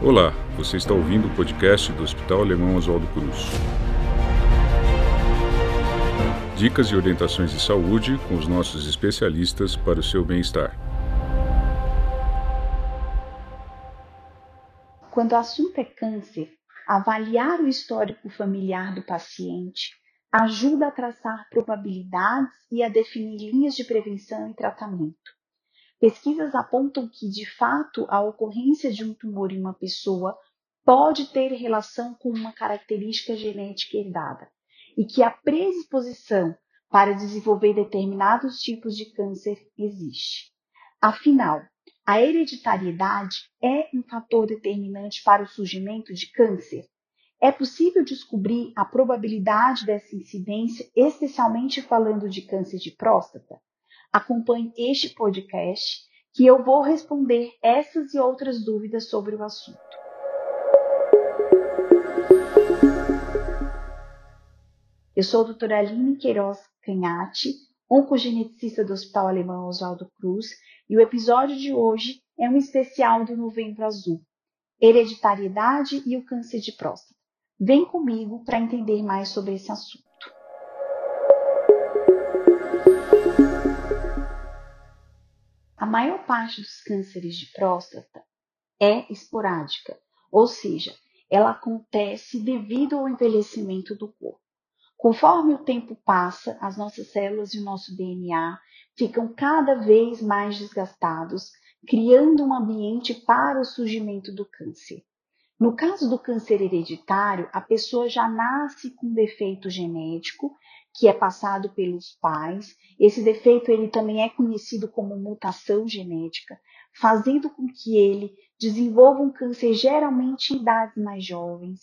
Olá, você está ouvindo o podcast do Hospital Alemão Oswaldo Cruz. Dicas e orientações de saúde com os nossos especialistas para o seu bem-estar. Quando o assunto é câncer, avaliar o histórico familiar do paciente ajuda a traçar probabilidades e a definir linhas de prevenção e tratamento. Pesquisas apontam que, de fato, a ocorrência de um tumor em uma pessoa pode ter relação com uma característica genética herdada e que a predisposição para desenvolver determinados tipos de câncer existe. Afinal, a hereditariedade é um fator determinante para o surgimento de câncer? É possível descobrir a probabilidade dessa incidência, especialmente falando de câncer de próstata? Acompanhe este podcast que eu vou responder essas e outras dúvidas sobre o assunto. Eu sou a doutora Aline Queiroz Canhati, oncogeneticista do Hospital Alemão Oswaldo Cruz, e o episódio de hoje é um especial do Novembro Azul, hereditariedade e o câncer de próstata. Vem comigo para entender mais sobre esse assunto. A maior parte dos cânceres de próstata é esporádica, ou seja, ela acontece devido ao envelhecimento do corpo. Conforme o tempo passa, as nossas células e o nosso DNA ficam cada vez mais desgastados, criando um ambiente para o surgimento do câncer. No caso do câncer hereditário, a pessoa já nasce com defeito genético que é passado pelos pais. Esse defeito ele também é conhecido como mutação genética, fazendo com que ele desenvolva um câncer geralmente em idades mais jovens,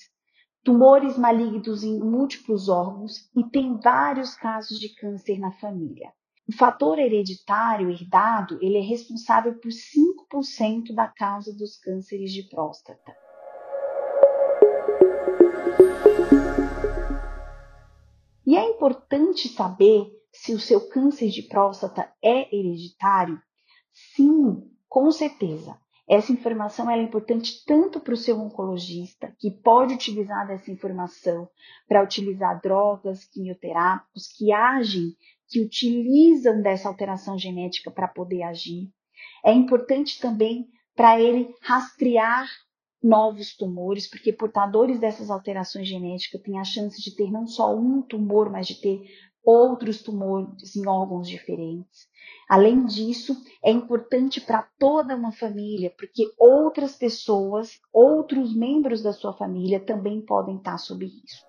tumores malignos em múltiplos órgãos e tem vários casos de câncer na família. O fator hereditário herdado ele é responsável por 5% da causa dos cânceres de próstata. E é importante saber se o seu câncer de próstata é hereditário? Sim, com certeza. Essa informação é importante tanto para o seu oncologista, que pode utilizar dessa informação para utilizar drogas quimioterápicos que agem, que utilizam dessa alteração genética para poder agir. É importante também para ele rastrear novos tumores, porque portadores dessas alterações genéticas têm a chance de ter não só um tumor, mas de ter outros tumores em órgãos diferentes. Além disso, é importante para toda uma família, porque outras pessoas, outros membros da sua família também podem estar sob risco.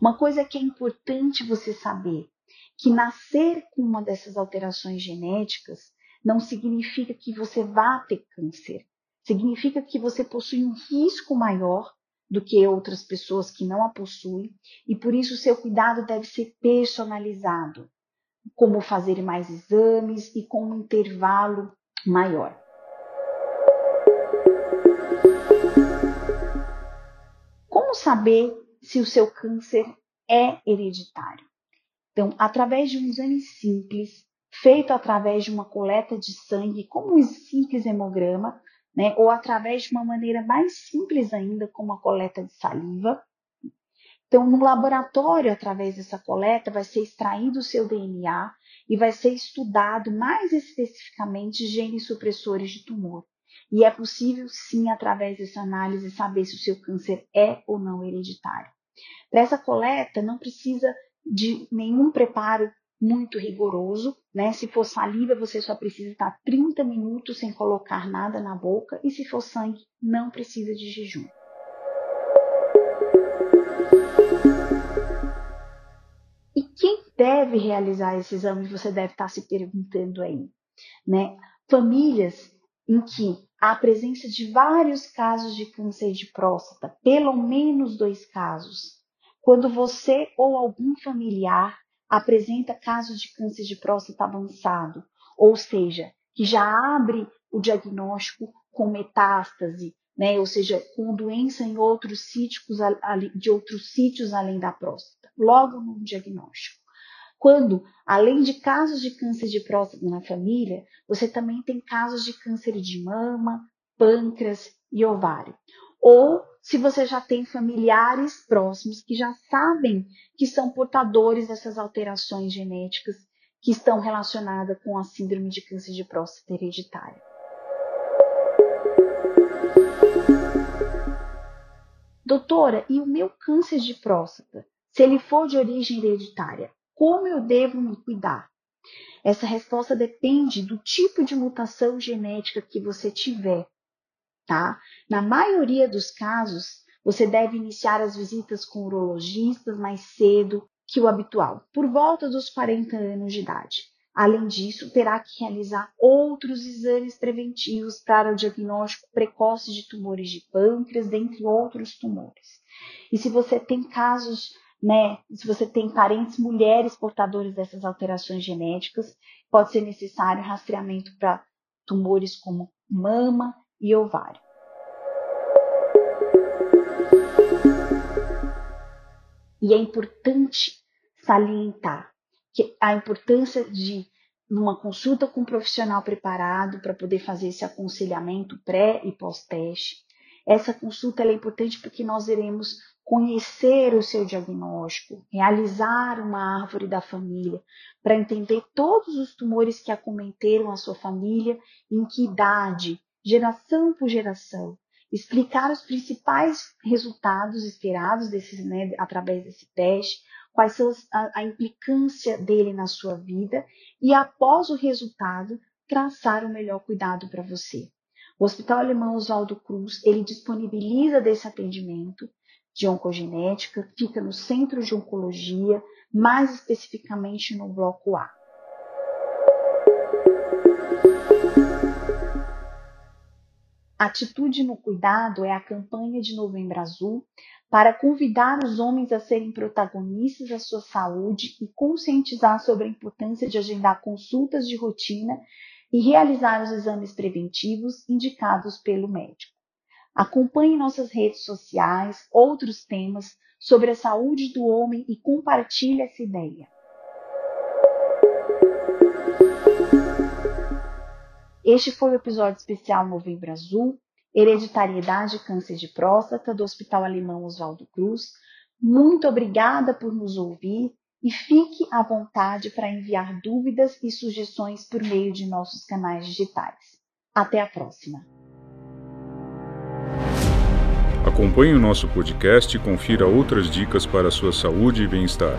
Uma coisa que é importante você saber, que nascer com uma dessas alterações genéticas não significa que você vá ter câncer. Significa que você possui um risco maior do que outras pessoas que não a possuem e por isso o seu cuidado deve ser personalizado, como fazer mais exames e com um intervalo maior. Como saber se o seu câncer é hereditário? Então, através de um exame simples, feito através de uma coleta de sangue, como um simples hemograma, né, ou através de uma maneira mais simples ainda, como a coleta de saliva. Então, no laboratório, através dessa coleta, vai ser extraído o seu DNA e vai ser estudado mais especificamente genes supressores de tumor. E é possível, sim, através dessa análise, saber se o seu câncer é ou não hereditário. Para essa coleta, não precisa de nenhum preparo muito rigoroso, né? Se for saliva, você só precisa estar 30 minutos sem colocar nada na boca, e se for sangue, não precisa de jejum. E quem deve realizar esse exame? Você deve estar se perguntando aí, né? Famílias em que há a presença de vários casos de câncer de próstata, pelo menos dois casos. Quando você ou algum familiar apresenta casos de câncer de próstata avançado, ou seja, que já abre o diagnóstico com metástase, né, ou seja, com doença em outros sítios, de outros sítios além da próstata, logo no diagnóstico. quando, além de casos de câncer de próstata na família, você também tem casos de câncer de mama, pâncreas e ovário. Ou se você já tem familiares próximos que já sabem que são portadores dessas alterações genéticas que estão relacionadas com a síndrome de câncer de próstata hereditária. Doutora, e o meu câncer de próstata? Se ele for de origem hereditária, como eu devo me cuidar? Essa resposta depende do tipo de mutação genética que você tiver, tá? Na maioria dos casos, você deve iniciar as visitas com urologistas mais cedo que o habitual, por volta dos 40 anos de idade. Além disso, terá que realizar outros exames preventivos para o diagnóstico precoce de tumores de pâncreas, dentre outros tumores. E se você tem casos né? Se você tem parentes mulheres portadoras dessas alterações genéticas, pode ser necessário rastreamento para tumores como mama e ovário. E é importante salientar que a importância de numa consulta com um profissional preparado para poder fazer esse aconselhamento pré e pós-teste. Essa consulta é importante porque nós iremos conhecer o seu diagnóstico, realizar uma árvore da família, para entender todos os tumores que acometeram a sua família, em que idade, geração por geração, explicar os principais resultados esperados desses, né, através desse teste, quais são a, a implicância dele na sua vida e após o resultado traçar o melhor cuidado para você. O Hospital Alemão Oswaldo Cruz, ele disponibiliza desse atendimento de oncogenética, fica no Centro de Oncologia, mais especificamente no Bloco A. Atitude no Cuidado é a campanha de Novembro Azul para convidar os homens a serem protagonistas da sua saúde e conscientizar sobre a importância de agendar consultas de rotina e realizar os exames preventivos indicados pelo médico. Acompanhe nossas redes sociais, outros temas sobre a saúde do homem e compartilhe essa ideia. Este foi o episódio especial Novembro Azul, Hereditariedade e Câncer de Próstata, do Hospital Alemão Oswaldo Cruz. Muito obrigada por nos ouvir e fique à vontade para enviar dúvidas e sugestões por meio de nossos canais digitais. Até a próxima! Acompanhe o nosso podcast e confira outras dicas para a sua saúde e bem-estar.